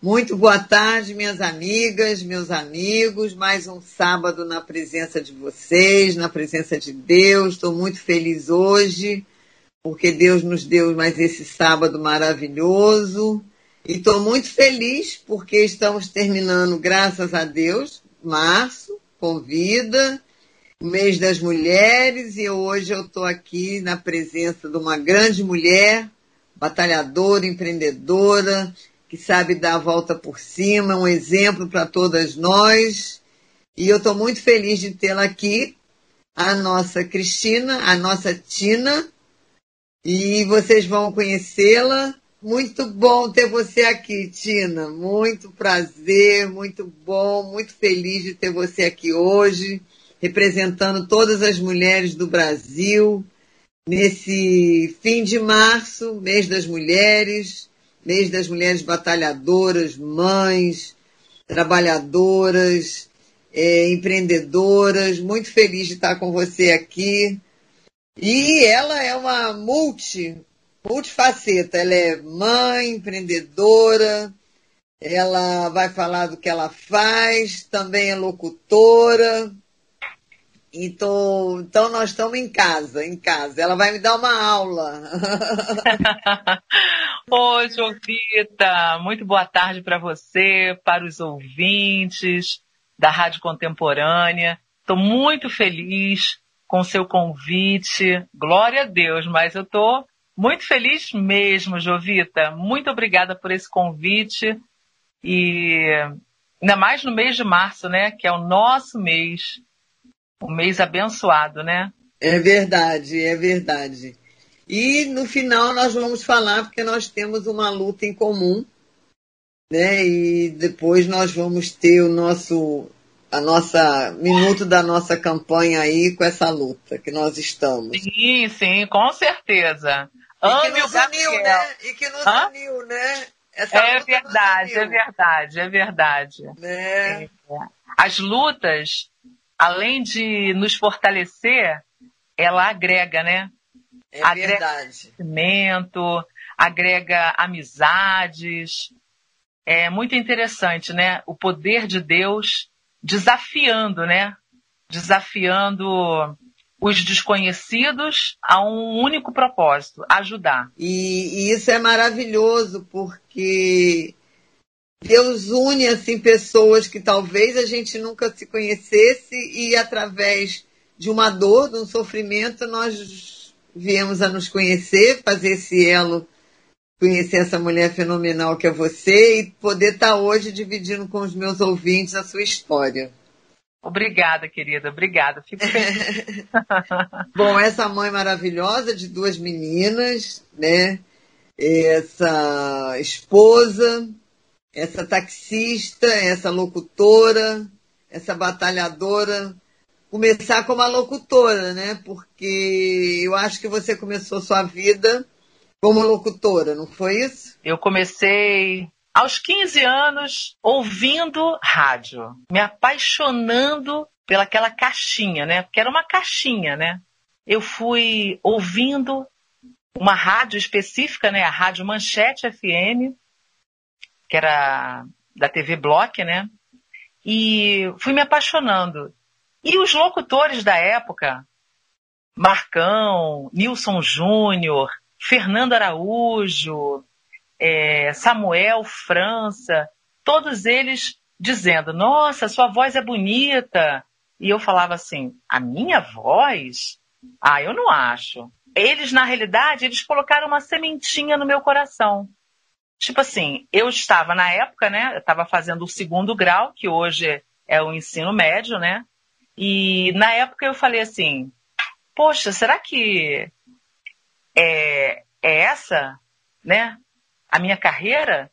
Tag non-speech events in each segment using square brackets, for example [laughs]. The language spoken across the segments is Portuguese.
Muito boa tarde, minhas amigas, meus amigos. Mais um sábado na presença de vocês, na presença de Deus. Estou muito feliz hoje, porque Deus nos deu mais esse sábado maravilhoso. E estou muito feliz porque estamos terminando, graças a Deus, março, com vida, mês das mulheres, e hoje eu estou aqui na presença de uma grande mulher, batalhadora, empreendedora, que sabe dar a volta por cima, um exemplo para todas nós. E eu estou muito feliz de tê-la aqui, a nossa Cristina, a nossa Tina, e vocês vão conhecê-la. Muito bom ter você aqui, Tina. Muito prazer, muito bom, muito feliz de ter você aqui hoje, representando todas as mulheres do Brasil, nesse fim de março, mês das mulheres mês das mulheres batalhadoras, mães, trabalhadoras, é, empreendedoras. Muito feliz de estar com você aqui. E ela é uma multi, multifaceta. Ela é mãe, empreendedora, ela vai falar do que ela faz, também é locutora, então, então nós estamos em casa, em casa. Ela vai me dar uma aula. [laughs] Oi, Jovita. Muito boa tarde para você, para os ouvintes da Rádio Contemporânea. Estou muito feliz com o seu convite. Glória a Deus, mas eu estou muito feliz mesmo, Jovita. Muito obrigada por esse convite. E ainda mais no mês de março, né? Que é o nosso mês um mês abençoado, né? É verdade, é verdade. E no final nós vamos falar porque nós temos uma luta em comum, né? E depois nós vamos ter o nosso a nossa minuto da nossa campanha aí com essa luta que nós estamos. Sim, sim, com certeza. E que nos uniu, né? E que nos Hã? uniu, né? Essa é verdade, é verdade, é verdade. Né? É. As lutas além de nos fortalecer, ela agrega, né? É agrega verdade. conhecimento, agrega amizades. É muito interessante, né? O poder de Deus desafiando, né? Desafiando os desconhecidos a um único propósito, ajudar. E, e isso é maravilhoso, porque Deus une assim pessoas que talvez a gente nunca se conhecesse e através de uma dor, de um sofrimento, nós viemos a nos conhecer, fazer esse elo, conhecer essa mulher fenomenal que é você e poder estar hoje dividindo com os meus ouvintes a sua história. Obrigada, querida, obrigada. Fico feliz. [laughs] [laughs] Bom, essa mãe maravilhosa de duas meninas, né? Essa esposa, essa taxista, essa locutora, essa batalhadora, começar como a locutora, né? Porque eu acho que você começou sua vida como locutora, não foi isso? Eu comecei aos 15 anos ouvindo rádio, me apaixonando pelaquela caixinha, né? Porque era uma caixinha, né? Eu fui ouvindo uma rádio específica, né? A Rádio Manchete FM, que era da TV Block, né? E fui me apaixonando. E os locutores da época, Marcão, Nilson Júnior, Fernando Araújo, é, Samuel França, todos eles dizendo: Nossa, sua voz é bonita. E eu falava assim: A minha voz? Ah, eu não acho. Eles, na realidade, eles colocaram uma sementinha no meu coração. Tipo assim, eu estava na época, né? Eu estava fazendo o segundo grau, que hoje é o ensino médio, né? E na época eu falei assim, poxa, será que é, é essa, né? A minha carreira?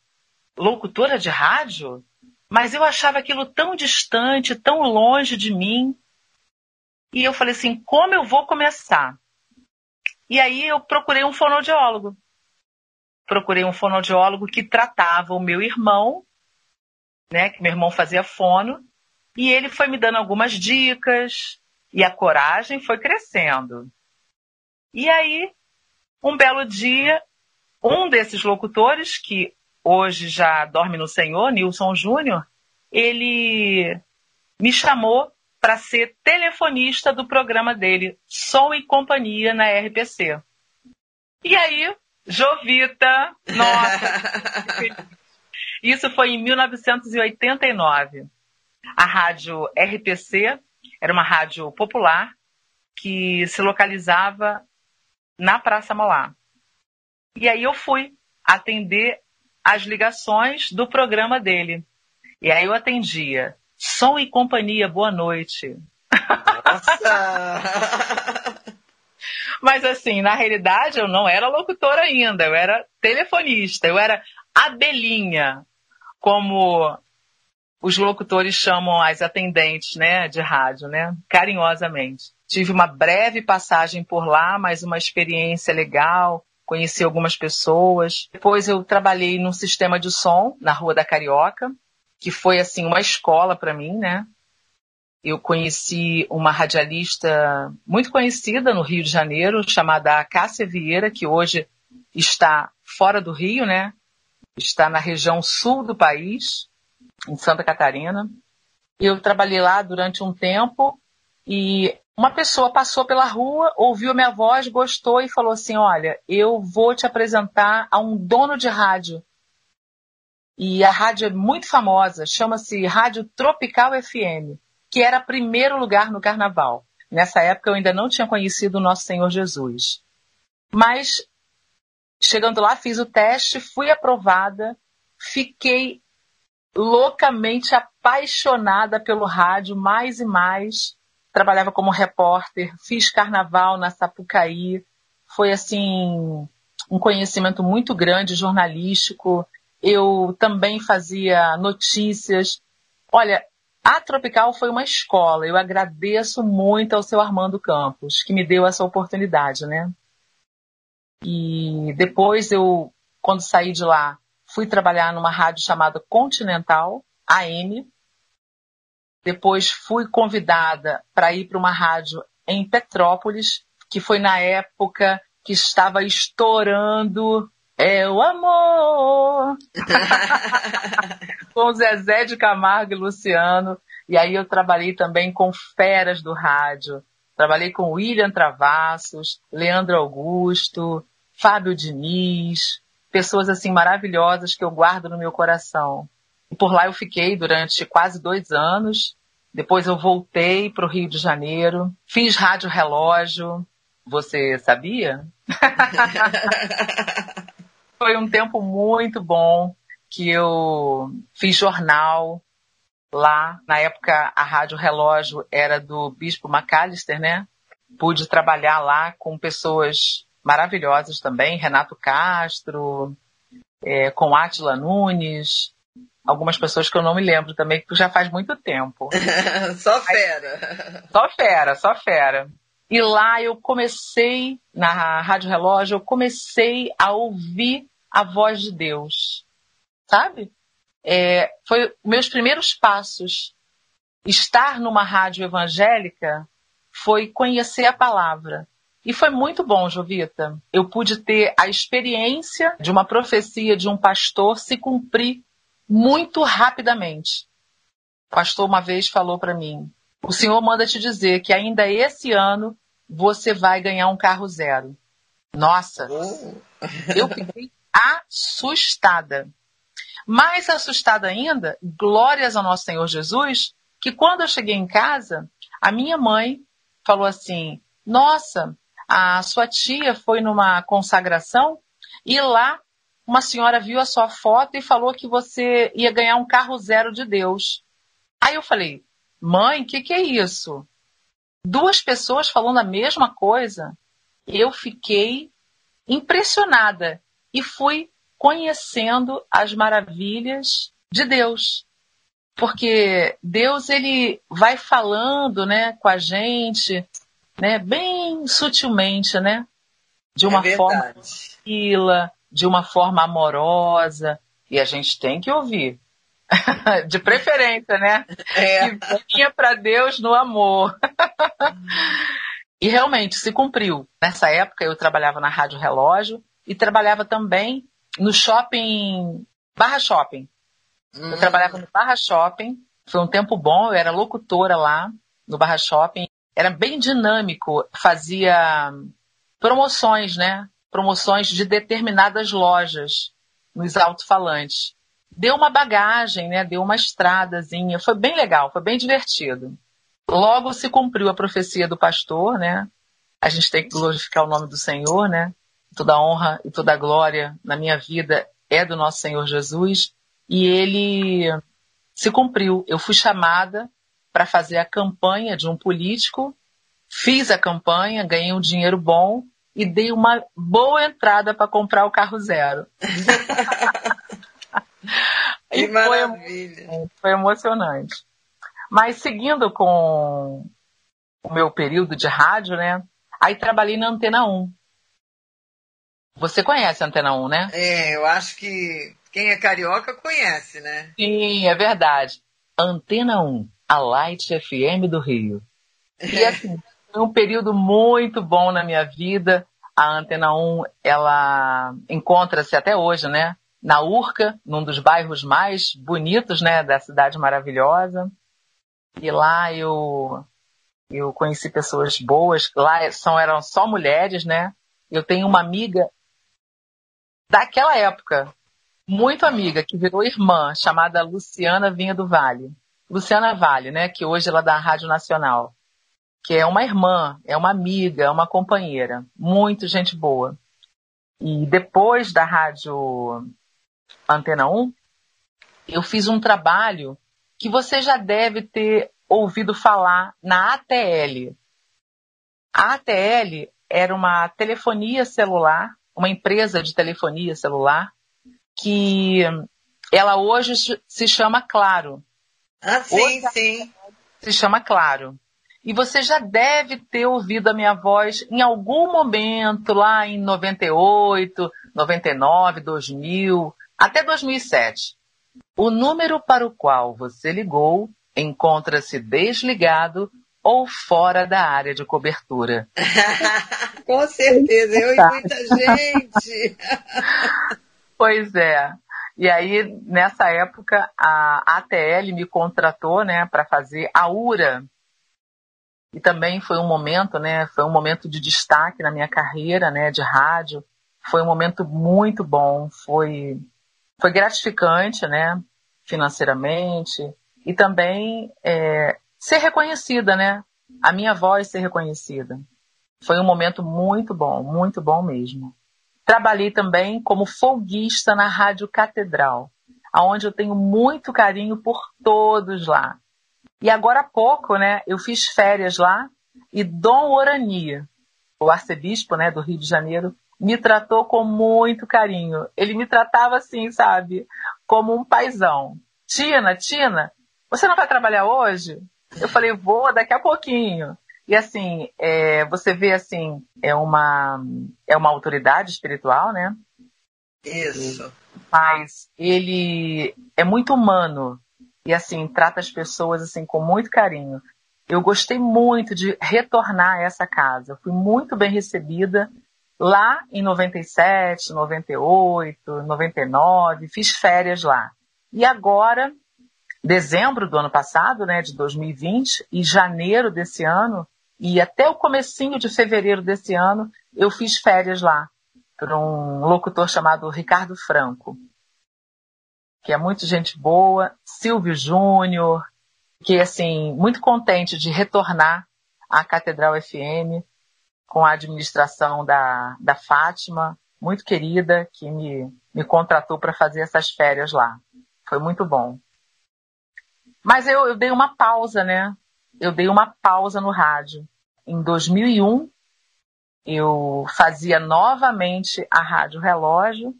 Locutora de rádio? Mas eu achava aquilo tão distante, tão longe de mim. E eu falei assim, como eu vou começar? E aí eu procurei um fonoaudiólogo procurei um fonoaudiólogo que tratava o meu irmão, né, que meu irmão fazia fono, e ele foi me dando algumas dicas, e a coragem foi crescendo. E aí, um belo dia, um desses locutores, que hoje já dorme no Senhor, Nilson Júnior, ele me chamou para ser telefonista do programa dele, Som e Companhia na RPC. E aí, Jovita, nossa, [laughs] isso foi em 1989. A rádio RPC era uma rádio popular que se localizava na Praça Mauá. E aí eu fui atender as ligações do programa dele. E aí eu atendia. Som e companhia, boa noite. Nossa! [laughs] Mas assim, na realidade eu não era locutora ainda, eu era telefonista, eu era Abelinha, como os locutores chamam as atendentes, né, de rádio, né, carinhosamente. Tive uma breve passagem por lá, mas uma experiência legal, conheci algumas pessoas. Depois eu trabalhei num sistema de som na Rua da Carioca, que foi assim uma escola para mim, né? Eu conheci uma radialista muito conhecida no Rio de Janeiro, chamada Cássia Vieira, que hoje está fora do Rio, né? Está na região sul do país, em Santa Catarina. Eu trabalhei lá durante um tempo e uma pessoa passou pela rua, ouviu minha voz, gostou e falou assim: Olha, eu vou te apresentar a um dono de rádio. E a rádio é muito famosa, chama-se Rádio Tropical FM, que era primeiro lugar no carnaval. Nessa época eu ainda não tinha conhecido o nosso Senhor Jesus. Mas, chegando lá, fiz o teste, fui aprovada, fiquei loucamente apaixonada pelo rádio, mais e mais trabalhava como repórter, fiz carnaval na Sapucaí, foi assim um conhecimento muito grande jornalístico. Eu também fazia notícias. Olha, a Tropical foi uma escola. Eu agradeço muito ao seu Armando Campos, que me deu essa oportunidade, né? E depois eu, quando saí de lá, fui trabalhar numa rádio chamada Continental, AM, depois fui convidada para ir para uma rádio em Petrópolis, que foi na época que estava estourando é o amor [laughs] com Zezé de Camargo e Luciano. E aí eu trabalhei também com feras do rádio. Trabalhei com William Travassos, Leandro Augusto, Fábio Diniz, pessoas assim maravilhosas que eu guardo no meu coração. E por lá eu fiquei durante quase dois anos. Depois eu voltei para o Rio de Janeiro, fiz rádio relógio. Você sabia? [laughs] Foi um tempo muito bom que eu fiz jornal lá. Na época a rádio relógio era do Bispo McAllister, né? Pude trabalhar lá com pessoas maravilhosas também, Renato Castro, é, com Átila Nunes, algumas pessoas que eu não me lembro também, que já faz muito tempo. [laughs] só fera. Só fera, só fera. E lá eu comecei, na Rádio Relógio, eu comecei a ouvir a voz de Deus. Sabe? É, foi meus primeiros passos. Estar numa rádio evangélica foi conhecer a palavra. E foi muito bom, Jovita. Eu pude ter a experiência de uma profecia de um pastor se cumprir muito rapidamente. O pastor uma vez falou para mim: o senhor manda te dizer que ainda esse ano você vai ganhar um carro zero. Nossa, oh. eu fiquei assustada. Mais assustada ainda, glórias ao nosso Senhor Jesus, que quando eu cheguei em casa, a minha mãe falou assim: Nossa, a sua tia foi numa consagração e lá uma senhora viu a sua foto e falou que você ia ganhar um carro zero de Deus. Aí eu falei, mãe, o que, que é isso? Duas pessoas falando a mesma coisa. Eu fiquei impressionada e fui conhecendo as maravilhas de Deus. Porque Deus ele vai falando, né, com a gente, né, bem sutilmente, né? De uma é forma tranquila, de uma forma amorosa, e a gente tem que ouvir. [laughs] de preferência, né? É. Que vinha para Deus no amor. [laughs] e realmente se cumpriu. Nessa época eu trabalhava na Rádio Relógio e trabalhava também no shopping Barra Shopping. Hum. Eu trabalhava no Barra Shopping. Foi um tempo bom, eu era locutora lá no Barra Shopping. Era bem dinâmico, fazia promoções, né? Promoções de determinadas lojas nos alto-falantes. Deu uma bagagem, né? Deu uma estradazinha. Foi bem legal, foi bem divertido. Logo se cumpriu a profecia do pastor, né? A gente tem que glorificar o nome do Senhor, né? Toda honra e toda glória na minha vida é do nosso Senhor Jesus. E ele se cumpriu. Eu fui chamada para fazer a campanha de um político, fiz a campanha, ganhei um dinheiro bom e dei uma boa entrada para comprar o carro zero. [laughs] que maravilha! Foi, foi emocionante. Mas seguindo com o meu período de rádio, né? Aí trabalhei na Antena 1. Você conhece a Antena 1, né? É, eu acho que quem é carioca conhece, né? Sim, é verdade. Antena 1, a Light FM do Rio. E [laughs] assim, foi um período muito bom na minha vida. A Antena 1, ela encontra-se até hoje, né? Na Urca, num dos bairros mais bonitos, né? Da cidade maravilhosa. E lá eu, eu conheci pessoas boas. Lá são, eram só mulheres, né? Eu tenho uma amiga daquela época, muito amiga, que virou irmã, chamada Luciana Vinha do Vale. Luciana Vale, né? Que hoje ela é da Rádio Nacional. Que é uma irmã, é uma amiga, é uma companheira. Muito gente boa. E depois da Rádio Antena 1, eu fiz um trabalho que você já deve ter ouvido falar na ATL. A ATL era uma telefonia celular, uma empresa de telefonia celular, que ela hoje se chama Claro. Ah, sim, hoje sim. Se chama Claro. E você já deve ter ouvido a minha voz em algum momento, lá em 98, 99, 2000, até 2007. O número para o qual você ligou encontra-se desligado ou fora da área de cobertura. [laughs] Com certeza, eu e muita gente. [laughs] pois é. E aí, nessa época, a ATL me contratou, né, para fazer a URA. E também foi um momento, né, foi um momento de destaque na minha carreira, né, de rádio. Foi um momento muito bom, foi foi gratificante, né? Financeiramente. E também é, ser reconhecida, né? A minha voz ser reconhecida. Foi um momento muito bom, muito bom mesmo. Trabalhei também como folguista na Rádio Catedral, aonde eu tenho muito carinho por todos lá. E agora há pouco, né, eu fiz férias lá e Dom Orani, o arcebispo, né, do Rio de Janeiro, me tratou com muito carinho. Ele me tratava assim, sabe? Como um paizão. Tina, Tina, você não vai trabalhar hoje? Eu falei, vou daqui a pouquinho. E assim, é, você vê assim, é uma, é uma autoridade espiritual, né? Isso. Mas ele é muito humano e assim trata as pessoas assim com muito carinho. Eu gostei muito de retornar a essa casa. Eu fui muito bem recebida lá em 97, 98, 99, fiz férias lá. E agora, dezembro do ano passado, né, de 2020, e janeiro desse ano, e até o comecinho de fevereiro desse ano, eu fiz férias lá, por um locutor chamado Ricardo Franco, que é muito gente boa, Silvio Júnior, que assim, muito contente de retornar à Catedral FM, com a administração da, da Fátima, muito querida, que me, me contratou para fazer essas férias lá. Foi muito bom. Mas eu, eu dei uma pausa, né? Eu dei uma pausa no rádio. Em 2001, eu fazia novamente a Rádio Relógio,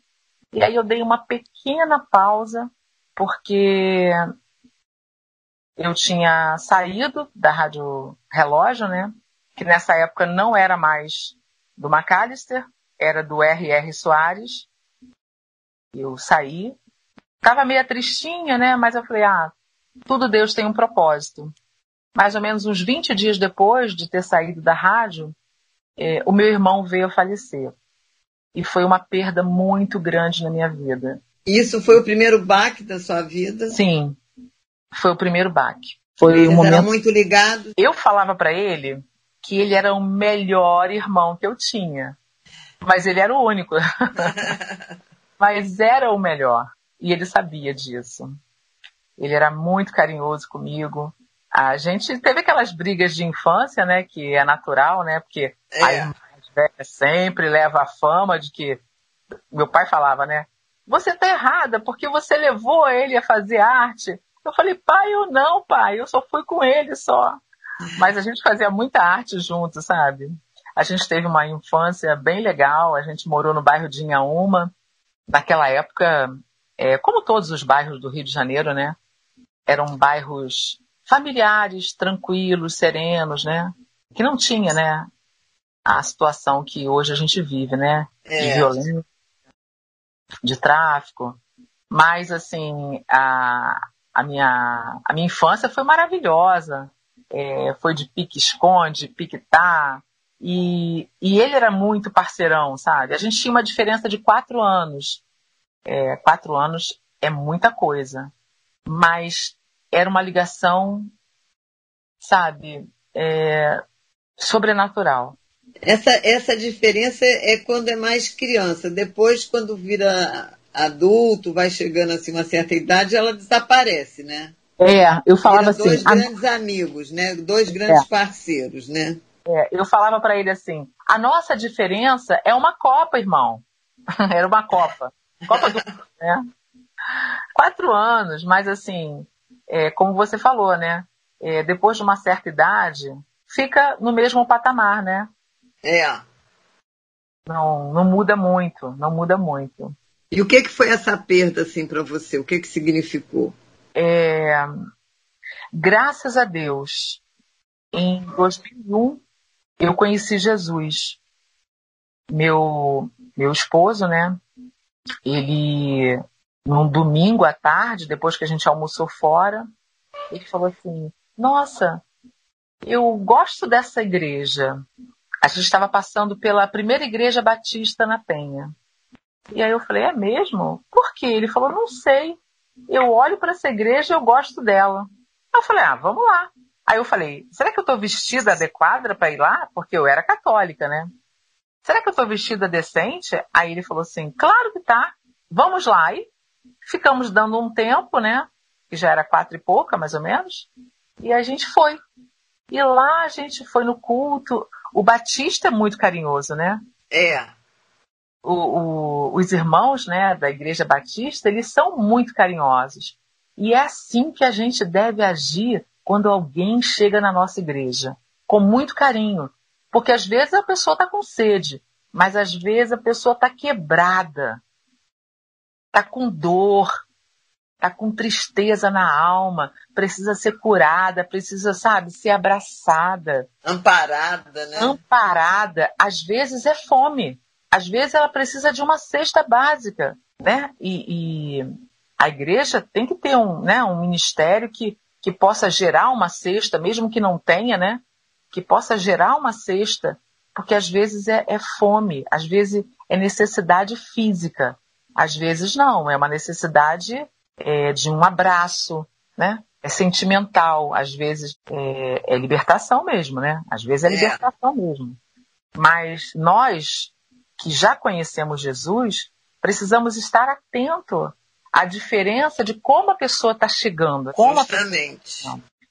e aí eu dei uma pequena pausa, porque eu tinha saído da Rádio Relógio, né? Que nessa época não era mais do McAllister, era do R.R. Soares. Eu saí. Tava meio tristinha, né? Mas eu falei, ah, tudo Deus tem um propósito. Mais ou menos uns 20 dias depois de ter saído da rádio, é, o meu irmão veio a falecer. E foi uma perda muito grande na minha vida. Isso foi o primeiro baque da sua vida? Sim, foi o primeiro baque. Foi Vocês um momento. muito ligados? Eu falava para ele que ele era o melhor irmão que eu tinha, mas ele era o único. [laughs] mas era o melhor e ele sabia disso. Ele era muito carinhoso comigo. A gente teve aquelas brigas de infância, né, que é natural, né, porque É. a irmã mais velha sempre leva a fama de que meu pai falava, né, você tá errada porque você levou ele a fazer arte. Eu falei, pai, eu não, pai, eu só fui com ele só. Mas a gente fazia muita arte junto, sabe? A gente teve uma infância bem legal, a gente morou no bairro de Inhaúma. Naquela época, é, como todos os bairros do Rio de Janeiro, né? Eram bairros familiares, tranquilos, serenos, né? Que não tinha, né? A situação que hoje a gente vive, né? De É. violência, de tráfico. Mas, assim, a, a, minha, a minha infância foi maravilhosa. É, foi de pique-esconde, pique-tá. E, e ele era muito parceirão, sabe? A gente tinha uma diferença de quatro anos. É, quatro anos é muita coisa. Mas era uma ligação, sabe, é, sobrenatural. Essa, essa diferença é quando é mais criança. Depois, quando vira adulto, vai chegando assim uma certa idade, ela desaparece, né? É, eu falava dois assim, a- grandes amigos, né? Dois grandes parceiros, né? É, eu falava pra ele assim: a nossa diferença é uma Copa, irmão. [laughs] Era uma Copa. Copa do Mundo, né? Quatro anos, mas assim, é, como você falou, né? É, depois de uma certa idade, fica no mesmo patamar, né? É. Não, não muda muito, não muda muito. E o que, que foi essa perda, assim, para você? O que, que significou? É, graças a Deus, em 2001 eu conheci Jesus. Meu meu esposo, né? Ele num domingo à tarde, depois que a gente almoçou fora, ele falou assim: "Nossa, eu gosto dessa igreja. A gente estava passando pela primeira igreja batista na Penha. E aí eu falei: "É mesmo? Por quê?" Ele falou: "Não sei eu olho para essa igreja e eu gosto dela. Eu falei, ah, vamos lá. Aí eu falei, será que eu estou vestida adequada para ir lá? Porque eu era católica, né? Será que eu estou vestida decente? Aí ele falou assim, claro que tá. Vamos lá. E ficamos dando um tempo, né? Que já era quatro e pouca, mais ou menos. E a gente foi. E lá a gente foi no culto. O Batista é muito carinhoso, né? É. o- o- os irmãos né, da Igreja Batista, eles são muito carinhosos. E é assim que a gente deve agir quando alguém chega na nossa igreja, com muito carinho. Porque às vezes a pessoa está com sede, mas às vezes a pessoa está quebrada, está com dor, está com tristeza na alma, precisa ser curada, precisa, sabe, ser abraçada Amparada, né? amparada, às vezes é fome. Às vezes ela precisa de uma cesta básica, né? E, e a igreja tem que ter um, né, um ministério que, que possa gerar uma cesta, mesmo que não tenha, né? Que possa gerar uma cesta, porque às vezes é, é fome, às vezes é necessidade física, às vezes não, é uma necessidade é, de um abraço, né? É sentimental, às vezes é, é libertação mesmo, né? Às vezes é É. libertação mesmo. Mas nós que já conhecemos Jesus, precisamos estar atento à diferença de como a pessoa está chegando, como a Justamente.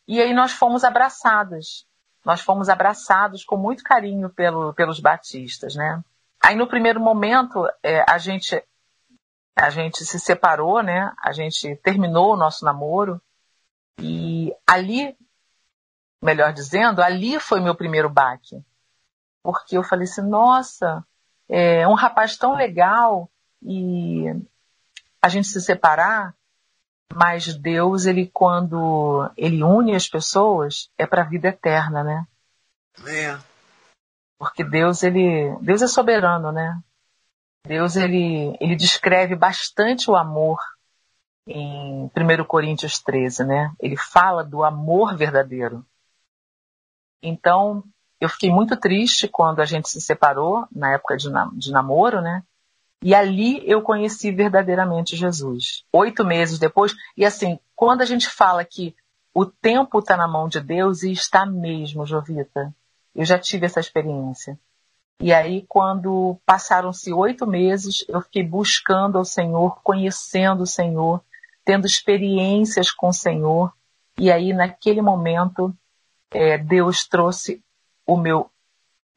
e aí nós fomos abraçadas. Nós fomos abraçados com muito carinho pelo, pelos batistas, né? Aí no primeiro momento é, a gente a gente se separou, né? A gente terminou o nosso namoro e ali, melhor dizendo, ali foi meu primeiro baque, porque eu falei assim, nossa, é um rapaz tão legal e a gente se separar mas Deus, ele quando ele une as pessoas, é para a vida eterna, né? É. Porque Deus, ele, Deus é soberano, né? Deus, ele, ele descreve bastante o amor em 1 Coríntios 13, né? Ele fala do amor verdadeiro. Então, eu fiquei muito triste quando a gente se separou, na época de, nam- de namoro, né? E ali eu conheci verdadeiramente Jesus. Oito meses depois, e assim, quando a gente fala que o tempo está na mão de Deus, e está mesmo, Jovita. Eu já tive essa experiência. E aí, quando passaram-se oito meses, eu fiquei buscando ao Senhor, conhecendo o Senhor, tendo experiências com o Senhor. E aí, naquele momento, é, Deus trouxe o meu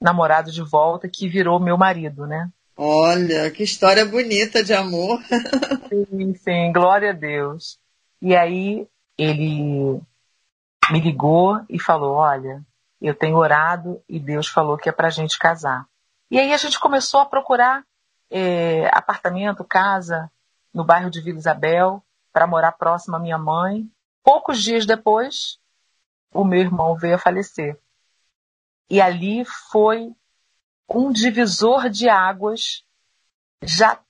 namorado de volta, que virou meu marido, né? Olha, que história bonita de amor. [laughs] sim, sim, glória a Deus. E aí ele me ligou e falou: Olha, eu tenho orado e Deus falou que é para a gente casar. E aí a gente começou a procurar é, apartamento, casa no bairro de Vila Isabel para morar próximo à minha mãe. Poucos dias depois, o meu irmão veio a falecer. E ali foi um divisor de águas já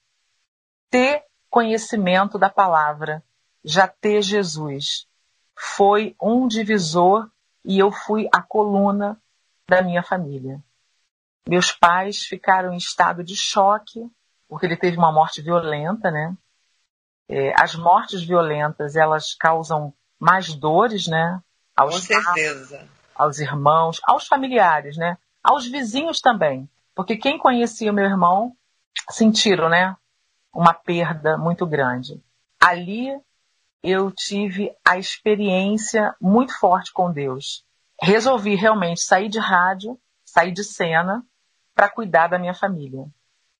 ter conhecimento da palavra, já ter Jesus. Foi um divisor e eu fui a coluna da minha família. Meus pais ficaram em estado de choque, porque ele teve uma morte violenta, né? É, as mortes violentas, elas causam mais dores, né? Com certeza. Aos irmãos, aos familiares, né? aos vizinhos também. Porque quem conhecia o meu irmão sentiram, né? Uma perda muito grande. Ali eu tive a experiência muito forte com Deus. Resolvi realmente sair de rádio, sair de cena, para cuidar da minha família.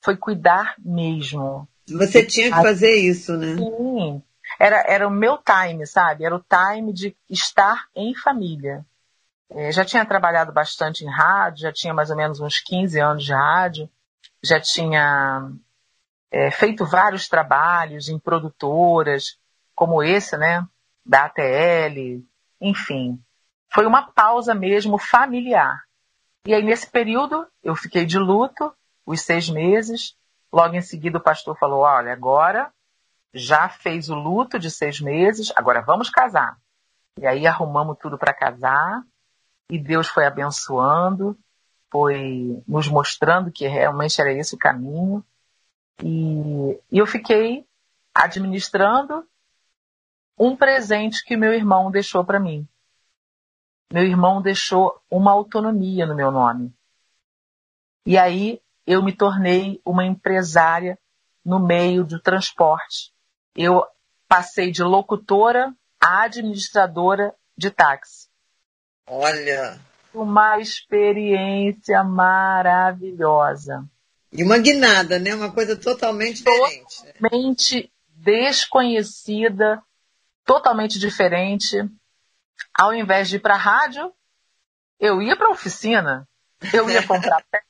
Foi cuidar mesmo. Você tinha que fazer isso, né? Sim. Era, era o meu time, sabe? Era o time de estar em família. É, já tinha trabalhado bastante em rádio, já tinha mais ou menos uns 15 anos de rádio, já tinha é, feito vários trabalhos em produtoras, como esse, né, da ATL, enfim. Foi uma pausa mesmo familiar. E aí, nesse período, eu fiquei de luto, os seis meses. Logo em seguida, o pastor falou: Olha, agora já fez o luto de seis meses, agora vamos casar. E aí, arrumamos tudo para casar e Deus foi abençoando, foi nos mostrando que realmente era esse o caminho. E, e eu fiquei administrando um presente que meu irmão deixou para mim. Meu irmão deixou uma autonomia no meu nome. E aí eu me tornei uma empresária no meio do transporte. Eu passei de locutora a administradora de táxi. Olha. Uma experiência maravilhosa. E uma guinada, né? Uma coisa totalmente diferente. Totalmente desconhecida, totalmente diferente. Ao invés de ir para a rádio, eu ia para a oficina. Eu ia comprar [laughs] peça.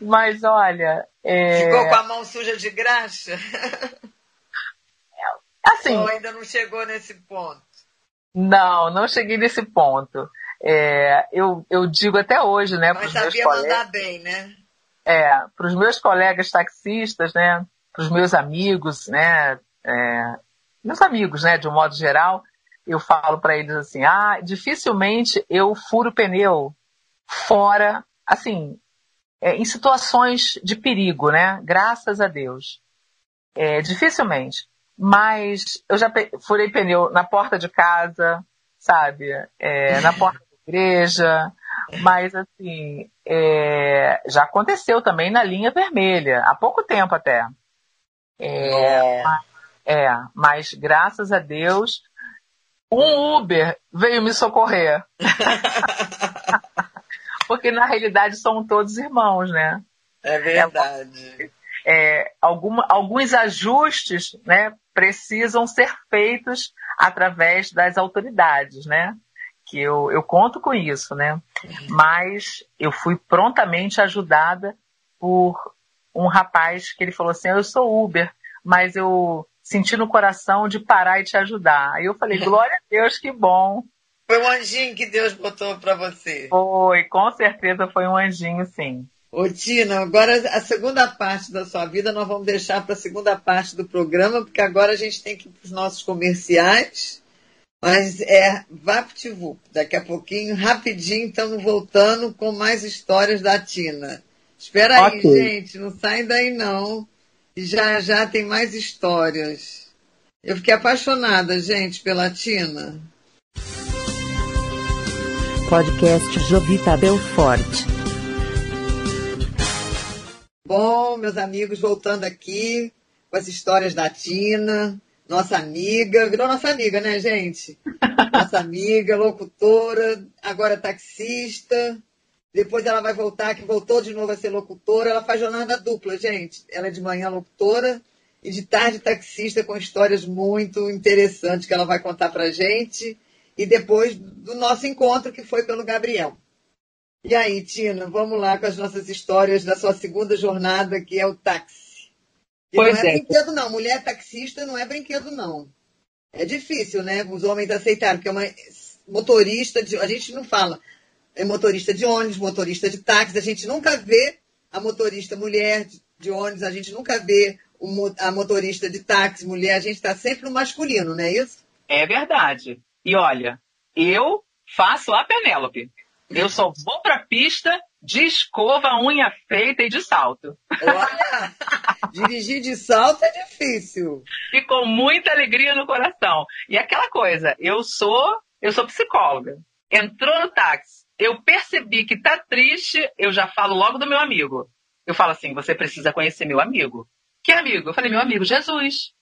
Mas olha. É... Ficou com a mão suja de graxa? Assim. Ou ainda não chegou nesse ponto? Não, não cheguei nesse ponto. É, eu, eu digo até hoje, né? Mas sabia meus mandar bem, né? É, para os meus colegas taxistas, né? Para os meus amigos, né? É, meus amigos, né? De um modo geral, eu falo para eles assim: ah, dificilmente eu furo pneu fora, assim, é, em situações de perigo, né? Graças a Deus. É, dificilmente mas eu já furei pneu na porta de casa, sabe? É, na [laughs] porta da igreja, mas assim, é, já aconteceu também na linha vermelha, há pouco tempo até. É, mas, é, mas graças a Deus, um Uber veio me socorrer. [laughs] Porque na realidade são todos irmãos, né? É verdade. É, alguma, alguns ajustes né, precisam ser feitos através das autoridades, né? Que eu, eu conto com isso, né? Mas eu fui prontamente ajudada por um rapaz que ele falou assim: Eu sou Uber, mas eu senti no coração de parar e te ajudar. Aí eu falei: [laughs] Glória a Deus, que bom. Foi um anjinho que Deus botou para você. Foi, com certeza foi um anjinho, sim. Ô, Tina, agora a segunda parte da sua vida nós vamos deixar para a segunda parte do programa, porque agora a gente tem que ir para os nossos comerciais. Mas é VaptVup. Daqui a pouquinho, rapidinho, estamos voltando com mais histórias da Tina. Espera okay. aí, gente, não saem daí não. Já já tem mais histórias. Eu fiquei apaixonada, gente, pela Tina. Podcast Jovita Belfort. Bom, meus amigos, voltando aqui com as histórias da Tina, nossa amiga, virou nossa amiga, né, gente? [laughs] Nossa amiga, locutora, agora taxista. Depois ela vai voltar, que voltou de novo a ser locutora. Ela faz jornada dupla, gente. Ela é de manhã locutora e de tarde taxista com histórias muito interessantes que ela vai contar pra gente. E depois do nosso encontro, que foi pelo Gabriel. E aí, Tina, vamos lá com as nossas histórias da sua segunda jornada, que é o táxi. E pois não é, é brinquedo, não. Mulher taxista não é brinquedo, não. É difícil, né? Os homens aceitarem, porque é uma motorista, de, a gente não fala é motorista de ônibus, motorista de táxi, a gente nunca vê a motorista mulher de ônibus, a gente nunca vê a motorista de táxi mulher, a gente está sempre no masculino, não é isso? É verdade. E olha, eu faço a Penélope. Eu só vou pra pista de escova, unha feita e de salto. Olha, dirigir de salto é difícil. E com muita alegria no coração. E aquela coisa, eu sou, eu sou psicóloga. Entrou no táxi, eu percebi que tá triste, eu já falo logo do meu amigo. Eu falo assim, você precisa conhecer meu amigo. Que amigo? Eu falei, meu amigo Jesus.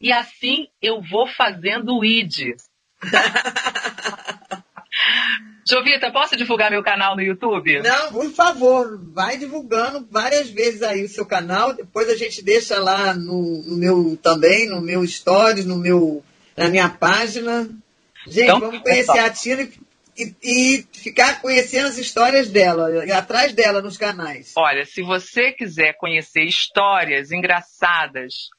E assim eu vou fazendo o ID. [laughs] Jovita, posso divulgar meu canal no YouTube? Não, por favor, vai divulgando várias vezes aí o seu canal. Depois a gente deixa lá no, no meu também, no meu stories, no meu, na minha página. Gente, então, vamos conhecer a Tina e, e, ficar conhecendo as histórias dela, e atrás dela nos canais. Olha, se você quiser conhecer histórias engraçadas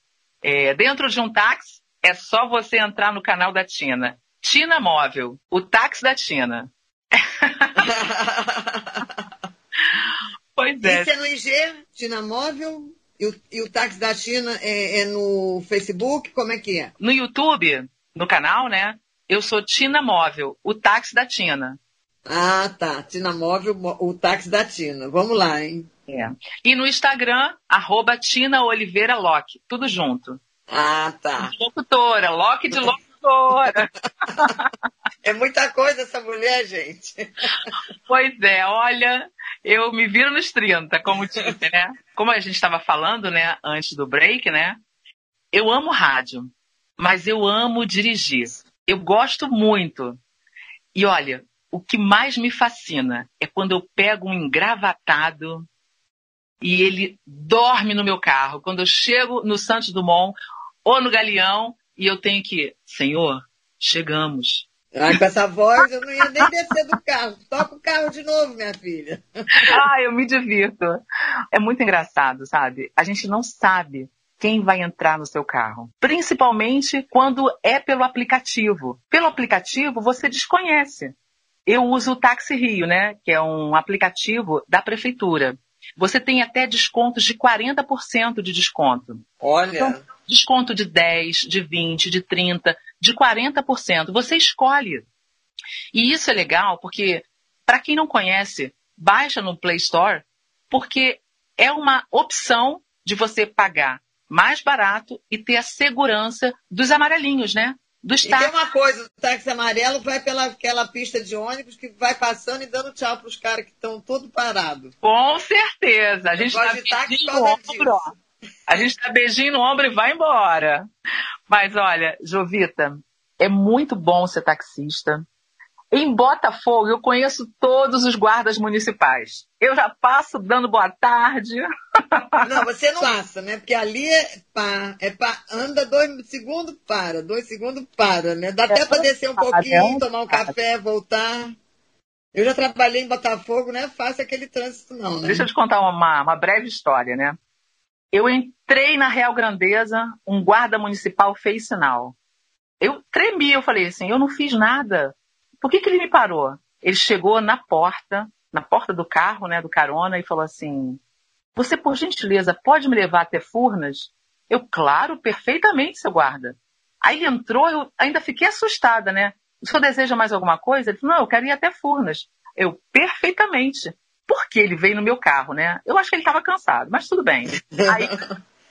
é, dentro de um táxi, é só você entrar no canal da Tina. Tina Móvel, o táxi da Tina. [laughs] pois é. Isso é no IG, Tina Móvel? E o, e o táxi da Tina é, é no Facebook? Como é que é? No YouTube, no canal, né? Eu sou Tina Móvel, o táxi da Tina. Ah, tá. Tina Móvel, o táxi da Tina. Vamos lá, hein? É. E no Instagram, arroba Tina Oliveira Locke. Tudo junto. Ah, tá. Locutora, Locke de [laughs] [laughs] é muita coisa essa mulher, gente. Pois é, olha, eu me viro nos 30, como disse, né? Como a gente estava falando, né, antes do break, né? Eu amo rádio, mas eu amo dirigir. Eu gosto muito. E olha, o que mais me fascina é quando eu pego um engravatado e ele dorme no meu carro. Quando eu chego no Santos Dumont ou no Galeão e eu tenho que, Senhor, chegamos. Ai, com essa voz eu não ia nem descer do carro. Toca o carro de novo, minha filha. Ah, eu me divirto. É muito engraçado, sabe? A gente não sabe quem vai entrar no seu carro. Principalmente quando é pelo aplicativo. Pelo aplicativo você desconhece. Eu uso o Táxi Rio, né? Que é um aplicativo da prefeitura. Você tem até descontos de 40% de desconto. Olha. Então, desconto de 10, de 20, de 30, de 40%. Você escolhe. E isso é legal porque, para quem não conhece, baixa no Play Store, porque é uma opção de você pagar mais barato e ter a segurança dos amarelinhos, né? Dos e tem uma coisa, o táxi amarelo vai pela aquela pista de ônibus que vai passando e dando tchau para os caras que estão todo parados. Com certeza. A gente dá beijinho no ombro. A gente dá beijinho no ombro e vai embora. Mas olha, Jovita, é muito bom ser taxista. Em Botafogo, eu conheço todos os guardas municipais. Eu já passo dando boa tarde. Não, você não passa, né? Porque ali é pá, é pá, anda dois segundos, para, dois segundos, para, né? Dá é até para descer um pouquinho, tomar um café, voltar. Eu já trabalhei em Botafogo, não é fácil aquele trânsito, não, né? Deixa eu te contar uma, uma breve história, né? Eu entrei na Real Grandeza, um guarda municipal fez sinal. Eu tremi, eu falei assim, eu não fiz nada. Por que, que ele me parou? Ele chegou na porta, na porta do carro, né, do carona, e falou assim: Você, por gentileza, pode me levar até Furnas? Eu, claro, perfeitamente, seu guarda. Aí ele entrou, eu ainda fiquei assustada, né? O senhor deseja mais alguma coisa? Ele falou: Não, eu quero ir até Furnas. Eu, perfeitamente. Por que ele veio no meu carro, né? Eu acho que ele estava cansado, mas tudo bem. Aí,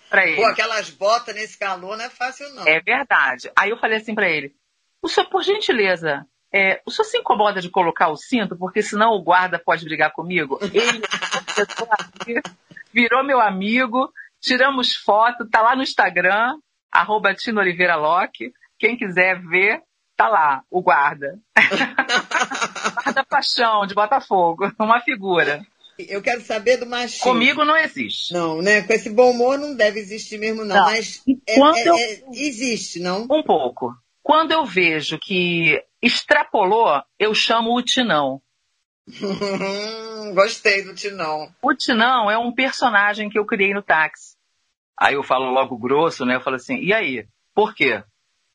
pra ele. Pô, aquelas botas nesse calor não é fácil, não. É verdade. Aí eu falei assim para ele: o senhor, por gentileza, é, o senhor se incomoda de colocar o cinto, porque senão o guarda pode brigar comigo? Ele virou meu amigo, tiramos foto, tá lá no Instagram, arroba Tino Oliveira Locke. Quem quiser ver, tá lá, o guarda. [laughs] guarda Paixão, de Botafogo, [laughs] uma figura. Eu quero saber do machismo. Comigo não existe. Não, né? Com esse bom humor não deve existir mesmo, não. não. Mas é, é, eu... é, existe, não? Um pouco. Quando eu vejo que extrapolou, eu chamo o Tinão. [laughs] Gostei do Tinão. O Tinão é um personagem que eu criei no táxi. Aí eu falo logo grosso, né? Eu falo assim, e aí? Por quê?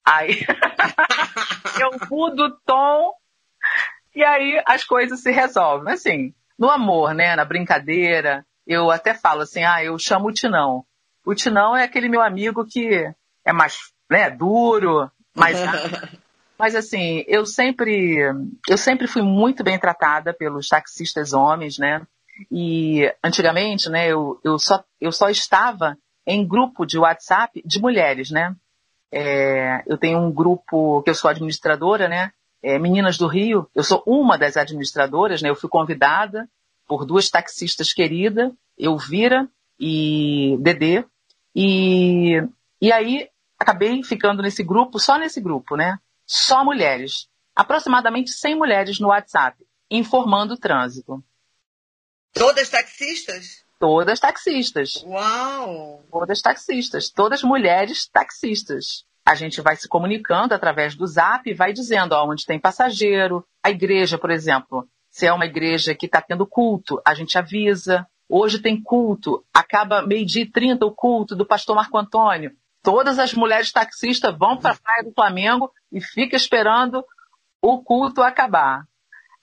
Aí [laughs] eu mudo o tom e aí as coisas se resolvem. Assim, no amor, né? Na brincadeira, eu até falo assim, ah, eu chamo o Tinão. O Tinão é aquele meu amigo que é mais né, duro, mais [laughs] Mas assim, eu sempre, eu sempre fui muito bem tratada pelos taxistas homens, né? E antigamente, né, eu, eu, só, eu só estava em grupo de WhatsApp de mulheres, né? É, eu tenho um grupo que eu sou administradora, né? É, Meninas do Rio, eu sou uma das administradoras, né? Eu fui convidada por duas taxistas queridas, Elvira e Dedê, e, e aí acabei ficando nesse grupo, só nesse grupo, né? só mulheres. Aproximadamente 100 mulheres no WhatsApp, informando o trânsito. Todas taxistas? Todas taxistas. Uau! Todas taxistas. Todas mulheres taxistas. A gente vai se comunicando através do zap e vai dizendo ó, onde tem passageiro. A igreja, por exemplo, se é uma igreja que está tendo culto, a gente avisa. Hoje tem culto, acaba meio-dia e trinta o culto do pastor Marco Antônio todas as mulheres taxistas vão para a praia do Flamengo e fica esperando o culto acabar.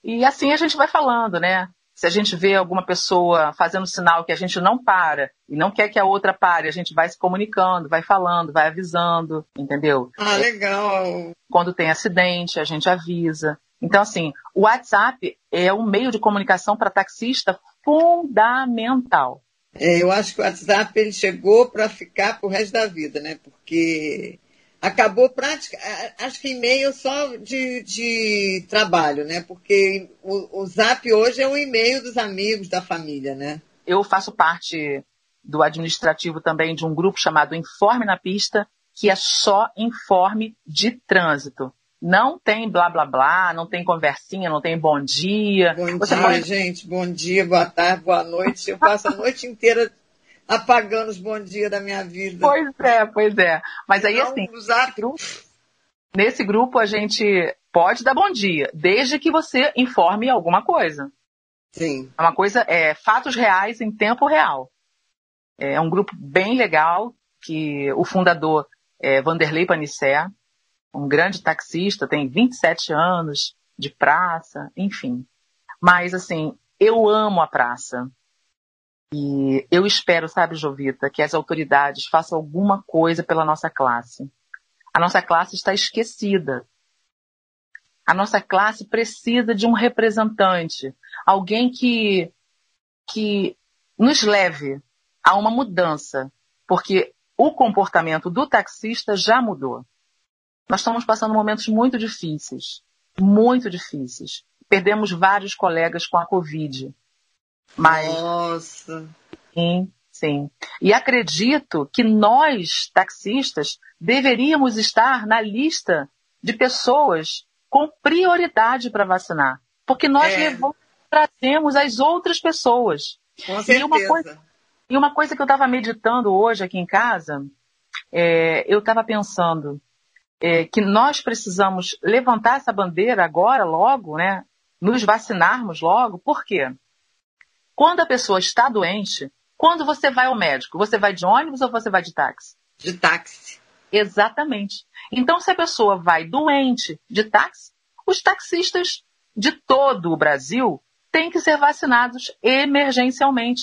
E assim a gente vai falando, né? Se a gente vê alguma pessoa fazendo sinal que a gente não para e não quer que a outra pare, a gente vai se comunicando, vai falando, vai avisando, entendeu? Ah, legal. Quando tem acidente, a gente avisa. Então, assim, o WhatsApp é um meio de comunicação para taxista fundamental. É, eu acho que o WhatsApp ele chegou para ficar pro resto da vida, né? Porque acabou prática, acho que e-mail só de, de trabalho, né? Porque o, o Zap hoje é o e-mail dos amigos, da família, né? Eu faço parte do administrativo também de um grupo chamado Informe na Pista, que é só informe de trânsito. Não tem blá blá blá, não tem conversinha, não tem bom dia. Bom Você dia, pode... gente. Bom dia, boa tarde, boa noite. Eu passo a noite inteira apagando os bom dia da minha vida. Pois é, pois é. Mas aí, não assim, usar... nesse grupo a gente pode dar bom dia, desde que você informe alguma coisa. Sim. É uma coisa, é fatos reais em tempo real. É um grupo bem legal que o fundador é Vanderlei Panissé, um grande taxista, tem 27 anos de praça, enfim. Mas, assim, eu amo a praça. E eu espero, sabe, Jovita, que as autoridades façam alguma coisa pela nossa classe. A nossa classe está esquecida. A nossa classe precisa de um representante, alguém que, que nos leve a uma mudança, porque o comportamento do taxista já mudou. Nós estamos passando momentos muito difíceis, muito difíceis. Perdemos vários colegas com a Covid. Mas, Nossa! Sim, sim. E acredito que nós, taxistas, deveríamos estar na lista de pessoas com prioridade para vacinar. Porque nós é. trazemos as outras pessoas. Com certeza. E uma coisa, e uma coisa que eu estava meditando hoje aqui em casa, é, eu estava pensando, é, que nós precisamos levantar essa bandeira agora, logo, né? Nos vacinarmos logo. Por quê? Quando a pessoa está doente, quando você vai ao médico, você vai de ônibus ou você vai de táxi? De táxi. Exatamente. Então, se a pessoa vai doente de táxi, os taxistas de todo o Brasil têm que ser vacinados emergencialmente.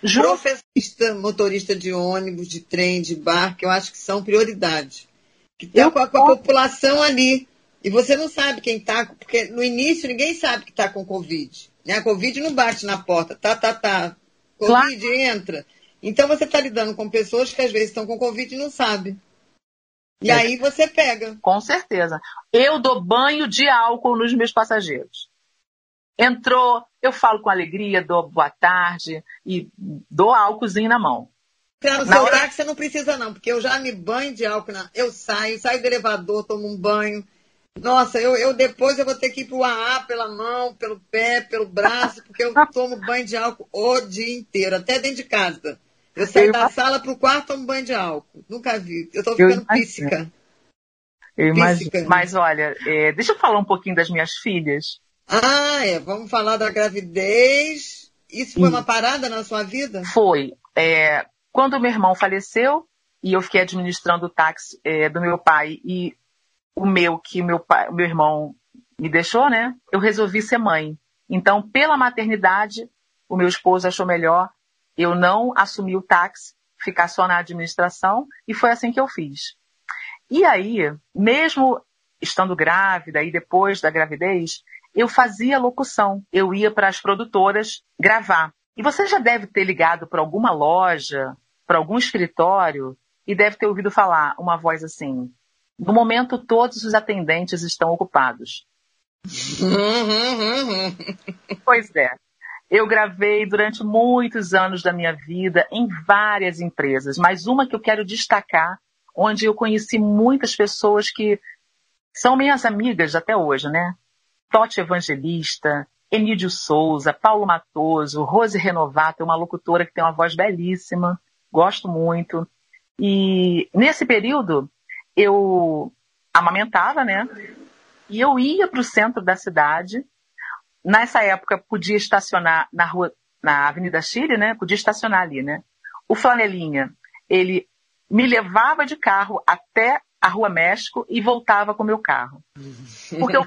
Professor, motorista de ônibus, de trem, de barco, eu acho que são prioridade que está com, com, a população ali. E você não sabe quem está, porque no início ninguém sabe que está com Covid. Né? A Covid não bate na porta, tá, tá, tá. Covid claro. entra. Então você está lidando com pessoas que às vezes estão com Covid e não sabem. E é. aí você pega. Com certeza. Eu dou banho de álcool nos meus passageiros. Entrou, eu falo com alegria, dou boa tarde e dou álcoolzinho na mão. Entrar no na seu hora... táxi você não precisa não, porque eu já me banho de álcool. Na... Eu saio, saio do elevador, tomo um banho. Nossa, eu, eu depois eu vou ter que ir pro AA pela mão, pelo pé, pelo braço, porque eu tomo banho de álcool o dia inteiro, até dentro de casa. Eu saio eu da imagino. sala pro quarto tomo banho de álcool. Nunca vi. Eu tô ficando píssica. Eu imagino. Mas olha, é, deixa eu falar um pouquinho das minhas filhas. Ah, é. Vamos falar da gravidez. Isso foi uma parada na sua vida? Foi. É, quando meu irmão faleceu e eu fiquei administrando o táxi é, do meu pai e o meu que meu pai, meu irmão me deixou, né? Eu resolvi ser mãe. Então, pela maternidade, o meu esposo achou melhor eu não assumir o táxi, ficar só na administração e foi assim que eu fiz. E aí, mesmo estando grávida e depois da gravidez, eu fazia locução. Eu ia para as produtoras gravar. E você já deve ter ligado para alguma loja, para algum escritório e deve ter ouvido falar uma voz assim: no momento todos os atendentes estão ocupados. pois é. Eu gravei durante muitos anos da minha vida em várias empresas, mas uma que eu quero destacar, onde eu conheci muitas pessoas que são minhas amigas até hoje, né? Totti Evangelista, Emílio Souza, Paulo Matoso, Rose Renovato, é uma locutora que tem uma voz belíssima, gosto muito. E nesse período eu amamentava, né? E eu ia para o centro da cidade. Nessa época podia estacionar na rua, na Avenida Chile, né? Podia estacionar ali, né? O Flanelinha, ele me levava de carro até a Rua México e voltava com o meu carro. Porque eu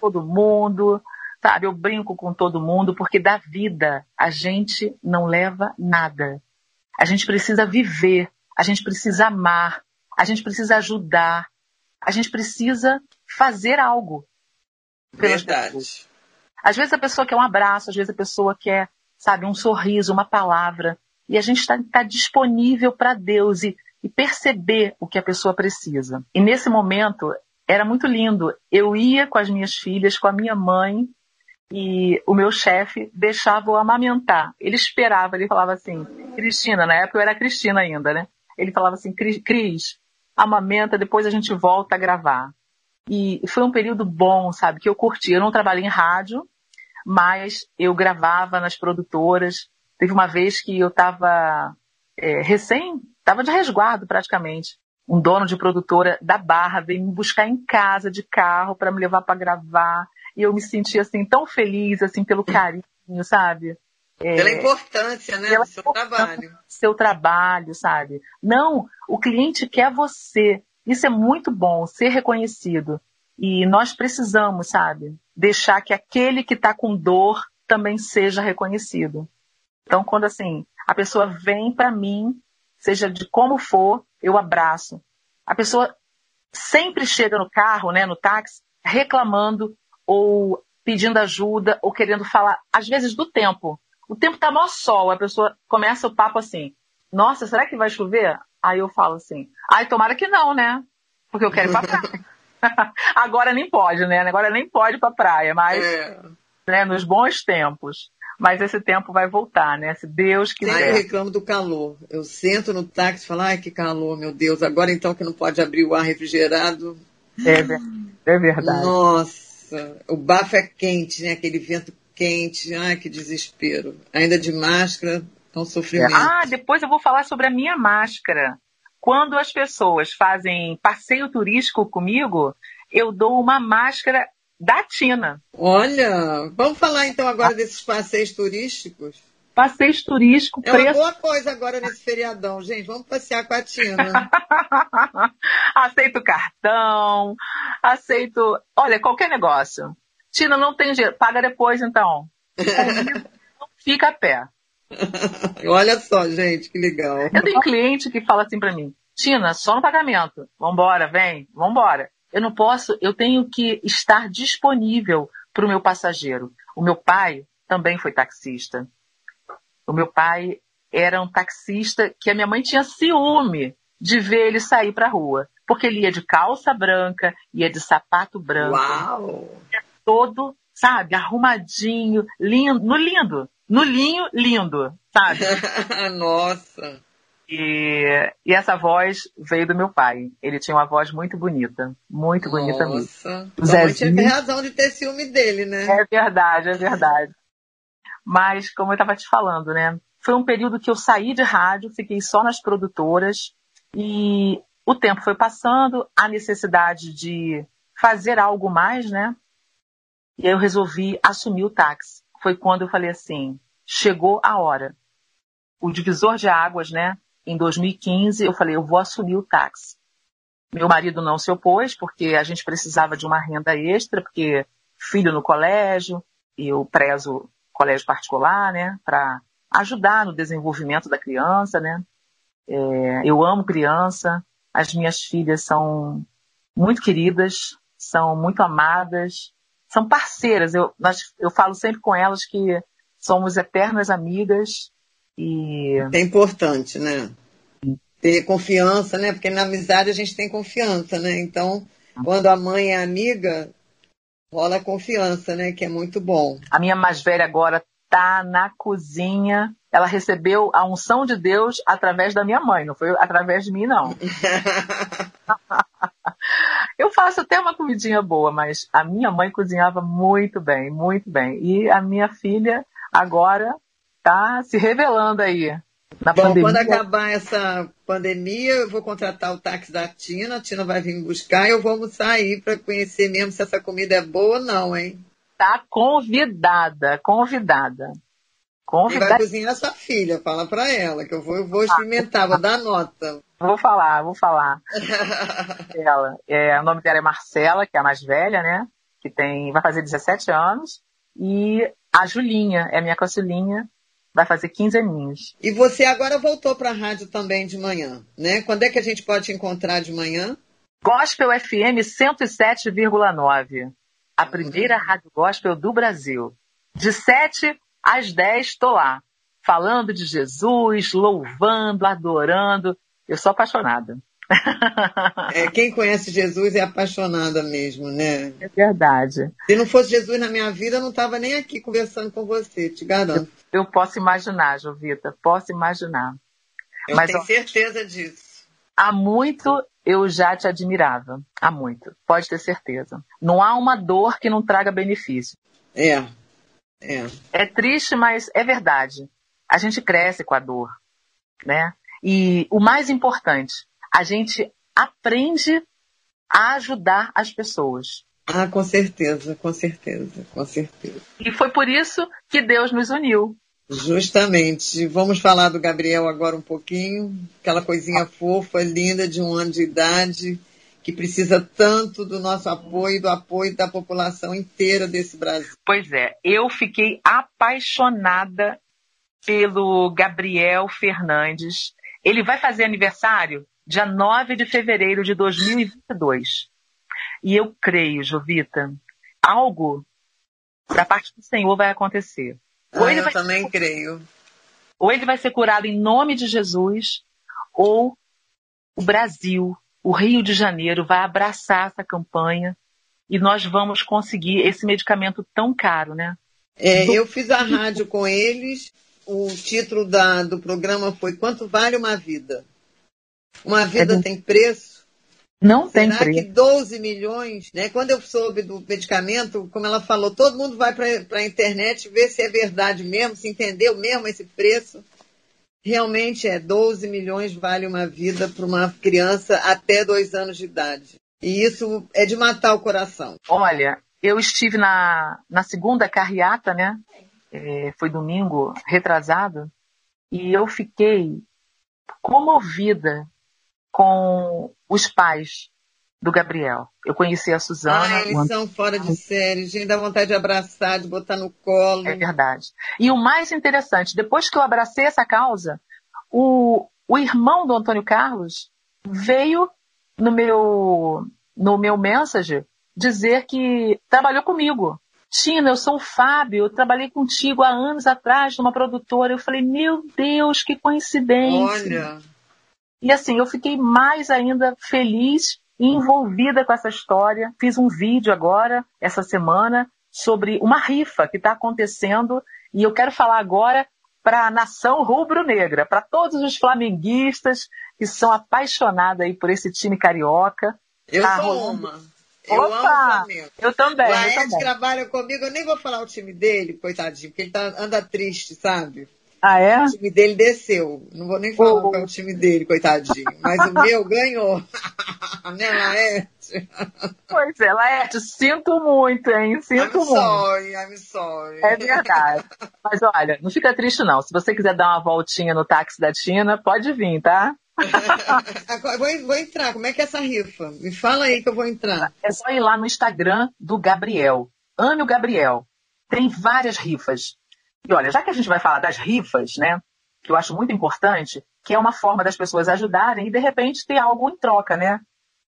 todo mundo, sabe? Eu brinco com todo mundo, porque da vida a gente não leva nada. A gente precisa viver, a gente precisa amar, a gente precisa ajudar, a gente precisa fazer algo. Verdade. Às vezes a pessoa quer um abraço, às vezes a pessoa quer, sabe, um sorriso, uma palavra. E a gente está tá disponível para Deus e, e perceber o que a pessoa precisa. E nesse momento, era muito lindo. Eu ia com as minhas filhas, com a minha mãe, e o meu chefe deixava eu amamentar. Ele esperava, ele falava assim, Cristina, na época eu era Cristina ainda, né? Ele falava assim, Cris, amamenta, depois a gente volta a gravar. E foi um período bom, sabe, que eu curti. Eu não trabalhei em rádio, mas eu gravava nas produtoras. Teve uma vez que eu estava é, recém, estava de resguardo praticamente um dono de produtora da Barra veio me buscar em casa de carro para me levar para gravar. E eu me senti assim tão feliz assim pelo carinho, sabe? É, pela importância, né, do seu trabalho. Seu trabalho, sabe? Não, o cliente quer você. Isso é muito bom, ser reconhecido. E nós precisamos, sabe? Deixar que aquele que está com dor também seja reconhecido. Então, quando assim, a pessoa vem para mim, seja de como for, eu abraço. A pessoa sempre chega no carro, né, no táxi, reclamando ou pedindo ajuda ou querendo falar, às vezes, do tempo. O tempo tá mó sol, a pessoa começa o papo assim, nossa, será que vai chover? Aí eu falo assim, ai, tomara que não, né? Porque eu quero ir pra praia. [laughs] Agora nem pode, né? Agora nem pode ir pra praia, mas é. né, nos bons tempos. Mas esse tempo vai voltar, né? Se Deus quiser. Eu reclamo do calor. Eu sento no táxi e falo, ai que calor, meu Deus. Agora então que não pode abrir o ar refrigerado. É, é verdade. Nossa, o bafo é quente, né? Aquele vento quente. Ai, que desespero. Ainda de máscara, é um sofrimento. Ah, depois eu vou falar sobre a minha máscara. Quando as pessoas fazem passeio turístico comigo, eu dou uma máscara da Tina. Olha, vamos falar então agora desses passeios turísticos? Passeios turísticos. É preço... uma boa coisa agora nesse feriadão, gente. Vamos passear com a Tina. [laughs] aceito cartão, aceito. Olha, qualquer negócio. Tina, não tem dinheiro. Paga depois, então. [laughs] Fica a pé. Olha só, gente, que legal. Eu tenho cliente que fala assim para mim: Tina, só no pagamento. Vambora, vem, vambora. eu não posso, eu tenho que estar disponível para o meu passageiro. O meu pai também foi taxista. O meu pai era um taxista que a minha mãe tinha ciúme de ver ele sair para a rua. Porque ele ia de calça branca, ia de sapato branco. Uau! Todo, sabe, arrumadinho, lindo, no lindo, no linho lindo, sabe? [laughs] Nossa! E, e, essa voz veio do meu pai. Ele tinha uma voz muito bonita. Muito bonita Nossa. mesmo. Nossa. Mãe tinha razão de ter ciúme dele, né? É verdade, é verdade. Mas, como eu estava te falando, né? Foi um período que eu saí de rádio, fiquei só nas produtoras e o tempo foi passando, a necessidade de fazer algo mais, né? E aí eu resolvi assumir o táxi. Foi quando eu falei assim: chegou a hora. O divisor de águas, né? Em 2015, eu falei: eu vou assumir o táxi. Meu marido não se opôs, porque a gente precisava de uma renda extra, porque filho no colégio, eu prezo colégio particular, né? Para ajudar no desenvolvimento da criança, né? É, eu amo criança, as minhas filhas são muito queridas, são muito amadas, são parceiras. Eu, nós, eu falo sempre com elas que somos eternas amigas e. É importante, né? Ter confiança, né? Porque na amizade a gente tem confiança, né? Então, quando a mãe é amiga, rola confiança, né? Que é muito bom. A minha mais velha agora tá na cozinha. Ela recebeu a unção de Deus através da minha mãe, não foi através de mim, não. [laughs] Eu faço até uma comidinha boa, mas a minha mãe cozinhava muito bem, muito bem. E a minha filha agora tá se revelando aí. Na Bom, pandemia. quando acabar essa pandemia, eu vou contratar o táxi da Tina, a Tina vai vir me buscar e eu vou almoçar aí para conhecer mesmo se essa comida é boa ou não, hein? Tá convidada, convidada. E vai Convidada. cozinhar sua filha, fala para ela, que eu vou, eu vou experimentar, vou dar nota. Vou falar, vou falar. [laughs] Ela, é, o nome dela é Marcela, que é a mais velha, né? Que tem, vai fazer 17 anos. E a Julinha, é a minha caçulinha, vai fazer 15 aninhos. E você agora voltou para a rádio também de manhã, né? Quando é que a gente pode te encontrar de manhã? Gospel FM 107,9. A primeira rádio gospel do Brasil. De 7 às 10 tô lá. Falando de Jesus, louvando, adorando. Eu sou apaixonada. É, quem conhece Jesus é apaixonada mesmo, né? É verdade. Se não fosse Jesus na minha vida, eu não estava nem aqui conversando com você, te garanto. Eu posso imaginar, Jovita, posso imaginar. Eu Mas, tenho ó, certeza disso. Há muito eu já te admirava. Há muito. Pode ter certeza. Não há uma dor que não traga benefício. É, é. É triste, mas é verdade. A gente cresce com a dor, né? E o mais importante, a gente aprende a ajudar as pessoas. Ah, com certeza, com certeza, com certeza. E foi por isso que Deus nos uniu. Justamente. Vamos falar do Gabriel agora um pouquinho. Aquela coisinha fofa, linda, de um ano de idade, que precisa tanto do nosso apoio, do apoio da população inteira desse Brasil. Pois é, eu fiquei apaixonada pelo Gabriel Fernandes. Ele vai fazer aniversário dia 9 de fevereiro de 2022. E eu creio, Jovita, algo da parte do Senhor vai acontecer. Ou Ah, ele eu vai também creio. ou ele vai ser curado em nome de Jesus, ou o Brasil, o Rio de Janeiro, vai abraçar essa campanha e nós vamos conseguir esse medicamento tão caro, né? É, eu fiz a rádio com eles. O título da- do programa foi Quanto Vale uma Vida? Uma vida do- tem preço? Não tem Será que preço. 12 milhões, né? Quando eu soube do medicamento, como ela falou, todo mundo vai para a internet ver se é verdade mesmo, se entendeu mesmo esse preço. Realmente é 12 milhões vale uma vida para uma criança até dois anos de idade. E isso é de matar o coração. Olha, eu estive na, na segunda carreata, né? É, foi domingo retrasado, e eu fiquei comovida com os pais do Gabriel. Eu conheci a Suzana. Ah, eles são fora de série, gente, dá vontade de abraçar, de botar no colo. É verdade. E o mais interessante, depois que eu abracei essa causa, o, o irmão do Antônio Carlos veio no meu, no meu message dizer que trabalhou comigo. Tina, eu sou o Fábio, eu trabalhei contigo há anos atrás numa produtora. Eu falei, meu Deus, que coincidência. Olha. E assim, eu fiquei mais ainda feliz e envolvida com essa história. Fiz um vídeo agora, essa semana, sobre uma rifa que está acontecendo. E eu quero falar agora para a nação rubro-negra, para todos os flamenguistas que são apaixonados aí por esse time carioca. Eu Tá sou rolando- uma. Eu amo o Opa! Flamengo. Eu também, O também. trabalha comigo, eu nem vou falar o time dele, coitadinho, porque ele tá, anda triste, sabe? Ah, é? O time dele desceu. Não vou nem falar Oh. qual é o time dele, coitadinho. Mas o meu ganhou. [laughs] né, Laerte? Pois é, Laerte, sinto muito, hein? Sinto I'm muito. sorry, I'm sorry. É verdade. Mas olha, não fica triste não. Se você quiser dar uma voltinha no táxi da Tina, pode vir, tá? [laughs] Agora, vou, vou entrar. Como é que é essa rifa? Me fala aí que eu vou entrar. É só ir lá no Instagram do Gabriel. Ame o Gabriel. Tem várias rifas. E olha, já que a gente vai falar das rifas, né? Que eu acho muito importante, que é uma forma das pessoas ajudarem e de repente ter algo em troca, né?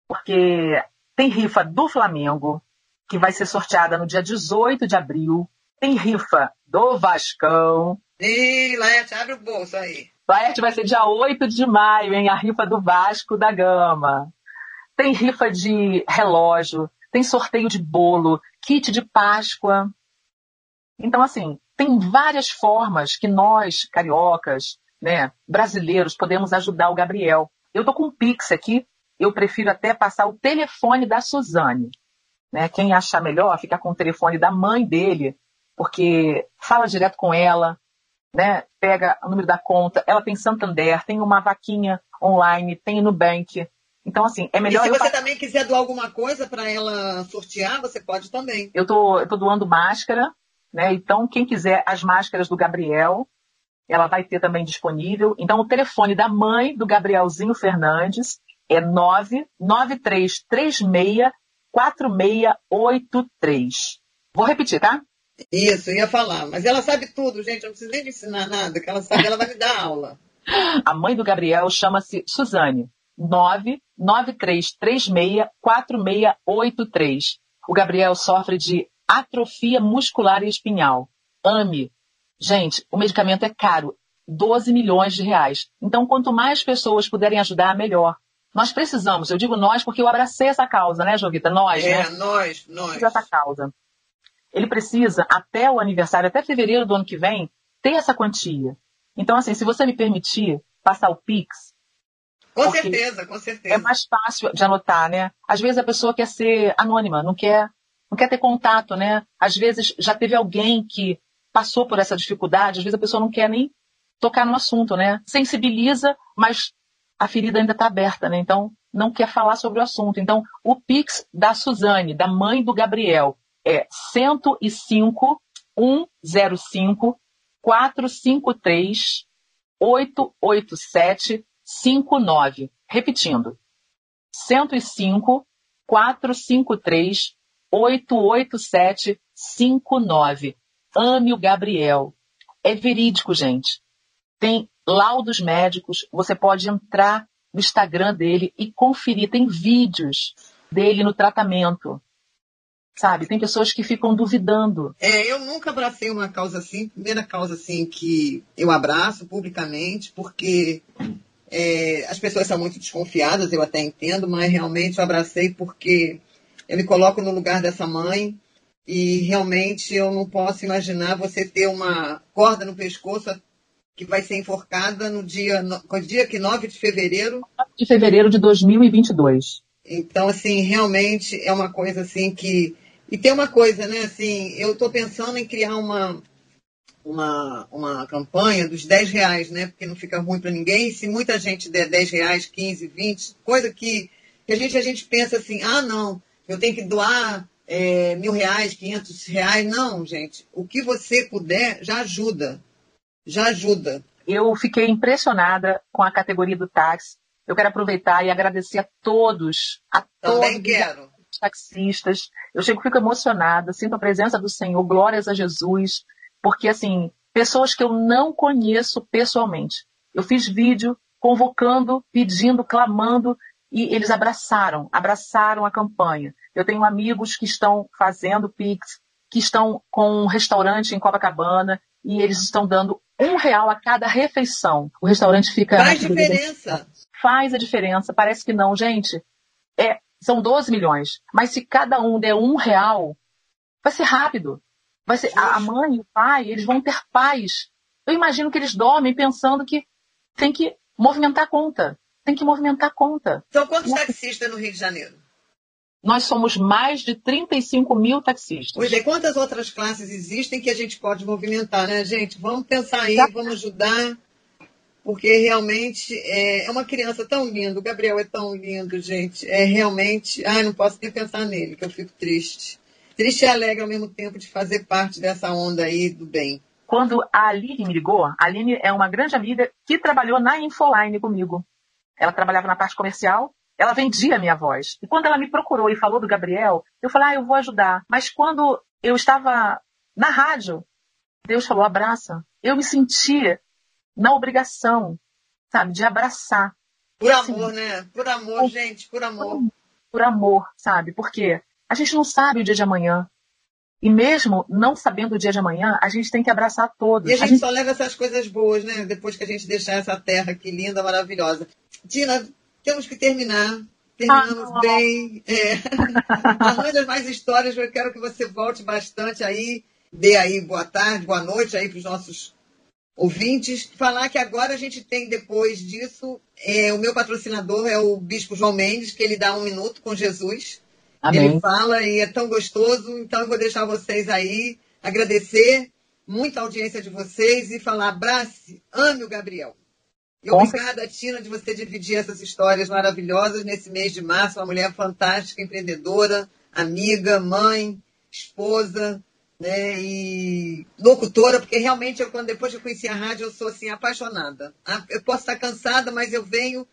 Porque tem rifa do Flamengo, que vai ser sorteada no dia 18 de abril. Tem rifa do Vascão. Ih, Laerte, abre o bolso aí. Laerte vai ser dia 8 de maio, hein? A rifa do Vasco da Gama. Tem rifa de relógio, tem sorteio de bolo, kit de Páscoa. Então, assim, tem várias formas que nós, cariocas, né, brasileiros, podemos ajudar o Gabriel. Eu tô com um Pix aqui, eu prefiro até passar o telefone da Suzane. Né? Quem achar melhor, ficar com o telefone da mãe dele, porque fala direto com ela, né? Pega o número da conta. Ela tem Santander, tem uma vaquinha online, tem Nubank. Então, assim, é E melhor se eu você também quiser doar alguma coisa para ela sortear, você pode também. eu tô, eu tô doando máscara, né? Então, quem quiser as máscaras do Gabriel, ela vai ter também disponível. Então, o telefone da mãe do Gabrielzinho Fernandes é 99336 4683. Vou repetir, tá? Isso, ia falar. Mas ela sabe tudo, gente. Eu não preciso nem ensinar nada. Que ela sabe, ela vai me dar aula. [laughs] A mãe do Gabriel chama-se Suzane. 993364683. O Gabriel sofre de atrofia muscular e espinhal. AME. Gente, o medicamento é caro. 12 milhões de reais. Então, quanto mais pessoas puderem ajudar, melhor. Nós precisamos, eu digo nós porque eu abracei essa causa, né, Jovita? Nós, É, né? nós, nós. essa causa. Ele precisa, até o aniversário, até fevereiro do ano que vem, ter essa quantia. Então, assim, se você me permitir passar o Pix, Com certeza, com certeza. é mais fácil de anotar, né? Às vezes a pessoa quer ser anônima, não quer, não quer ter contato, né? Às vezes já teve alguém que passou por essa dificuldade, às vezes a pessoa não quer nem tocar no assunto, né? Sensibiliza, mas a ferida ainda está aberta, né? Então não quer falar sobre o assunto. Então o Pix da Suzane, da mãe do Gabriel, é 105 105 453 887 59. Repetindo. 105 453 887 59. Ame o Gabriel. É verídico, gente. Tem laudos médicos, você pode entrar no Instagram dele e conferir, tem vídeos dele no tratamento. Sabe? Tem pessoas que ficam duvidando. É, eu nunca abracei uma causa assim, primeira causa assim que eu abraço publicamente, porque é, as pessoas são muito desconfiadas, eu até entendo, mas realmente eu abracei porque eu me coloco no lugar dessa mãe e realmente eu não posso imaginar você ter uma corda no pescoço que vai ser enforcada no dia, no, dia que 9 de fevereiro. De fevereiro de 2022. Então, assim, realmente é uma coisa assim que. E tem uma coisa, né? Assim, eu estou pensando em criar uma, uma, uma campanha dos 10 reais, né? Porque não fica ruim para ninguém. E se muita gente der 10 reais, 15, 20, coisa que, que a, gente, a gente pensa assim, ah, não, eu tenho que doar é, mil reais, 500 reais. Não, gente. O que você puder já ajuda. Já ajuda. Eu fiquei impressionada com a categoria do táxi. Eu quero aproveitar e agradecer a todos, a Também todos quero. Taxistas. Eu chego, fico emocionada, sinto a presença do Senhor, glórias a Jesus, porque assim, pessoas que eu não conheço pessoalmente. Eu fiz vídeo convocando, pedindo, clamando E eles abraçaram, abraçaram a campanha. Eu tenho amigos que estão fazendo Pix, que estão com um restaurante em Copacabana e eles estão dando um real a cada refeição. O restaurante fica. Faz diferença. Faz a diferença. Parece que não, gente. É, são 12 milhões. Mas se cada um der um real, vai ser rápido. Vai ser, a mãe e o pai, eles vão ter paz. Eu imagino que eles dormem pensando que tem que movimentar a conta. Tem que movimentar a conta. São quantos taxistas no Rio de Janeiro? Nós somos mais de 35 mil taxistas. Pois é, quantas outras classes existem que a gente pode movimentar, né, gente? Vamos pensar aí, vamos ajudar, porque realmente é, é uma criança tão linda, o Gabriel é tão lindo, gente. É realmente. Ai, não posso nem pensar nele, que eu fico triste. Triste e alegre ao mesmo tempo de fazer parte dessa onda aí do bem. Quando a Aline me ligou, a Aline é uma grande amiga que trabalhou na Infoline comigo. Ela trabalhava na parte comercial ela vendia a minha voz. E quando ela me procurou e falou do Gabriel, eu falei, ah, eu vou ajudar. Mas quando eu estava na rádio, Deus falou, abraça. Eu me sentia na obrigação, sabe, de abraçar. Por assim, amor, né? Por amor, por, gente, por amor. Por, por amor, sabe? Porque a gente não sabe o dia de amanhã. E mesmo não sabendo o dia de amanhã, a gente tem que abraçar todos. E a gente, a gente, só leva essas coisas boas, né? Depois que a gente deixar essa terra aqui linda, maravilhosa. Tina, temos que terminar. Terminamos ah, bem. É. [laughs] Arranja mais histórias, eu quero que você volte bastante aí, dê aí boa tarde, boa noite aí para os nossos ouvintes. Falar que agora a gente tem, depois disso, é, o meu patrocinador é o Bispo João Mendes, que ele dá um minuto com Jesus. Amém. Ele fala e é tão gostoso, então eu vou deixar vocês aí, agradecer muita audiência de vocês e falar abrace, ame o Gabriel. E obrigada, Tina, de você dividir essas histórias maravilhosas nesse mês de março. Uma mulher fantástica, empreendedora, amiga, mãe, esposa, né? E locutora, porque realmente eu, quando depois que eu conheci a rádio, eu sou assim apaixonada. Ah, eu posso estar cansada, mas eu venho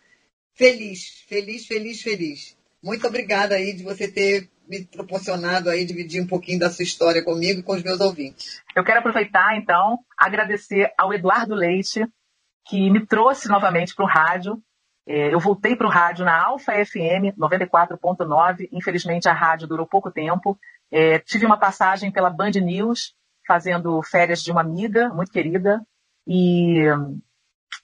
feliz, feliz, feliz, feliz. Muito obrigada aí de você ter me proporcionado aí dividir um pouquinho da sua história comigo e com os meus ouvintes. Eu quero aproveitar então agradecer ao Eduardo Leite que me trouxe novamente para o rádio. É, eu voltei para o rádio na Alfa FM 94.9. Infelizmente, a rádio durou pouco tempo. É, tive uma passagem pela Band News, fazendo férias de uma amiga muito querida. E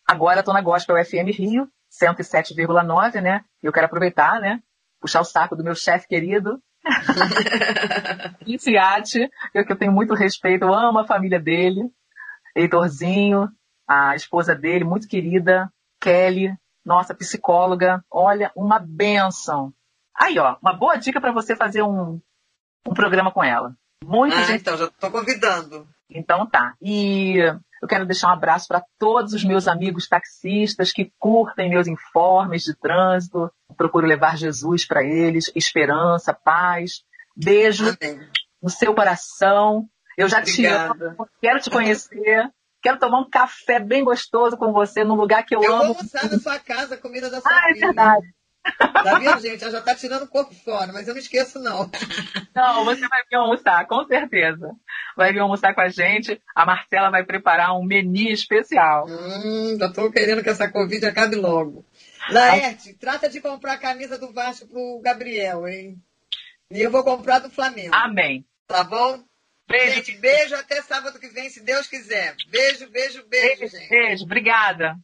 agora estou na Gospel FM Rio, 107,9, né? Eu quero aproveitar, né? Puxar o saco do meu chefe querido, [laughs] Iniciate, eu que eu tenho muito respeito, eu amo a família dele, Heitorzinho, a esposa dele, muito querida, Kelly, nossa psicóloga. Olha, uma benção. Aí, ó, uma boa dica para você fazer um, um programa com ela. Muita ah, gente. Então, já estou convidando. Então tá. E eu quero deixar um abraço para todos os meus amigos taxistas que curtem meus informes de trânsito. Procuro levar Jesus para eles, esperança, paz. Beijo Amém. no seu coração. Eu já Obrigada. te amo, quero te conhecer. Quero tomar um café bem gostoso com você num lugar que eu, eu amo. Eu vou almoçar na sua casa, comida da sua Ah, filha. é verdade. Tá vendo, gente? Ela já tá tirando o corpo fora, mas eu não esqueço, não. [laughs] Não, você vai vir almoçar, com certeza. Vai vir almoçar com a gente. A Marcela vai preparar um menu especial. Hum, já tô querendo que essa Covid acabe logo. Laerte, trata de comprar a camisa do Vasco pro Gabriel, hein? E eu vou comprar do Flamengo. Amém. Tá bom? Beijo. Gente, beijo até sábado que vem, se Deus quiser. Beijo, beijo, beijo, beijo gente. Beijo, obrigada.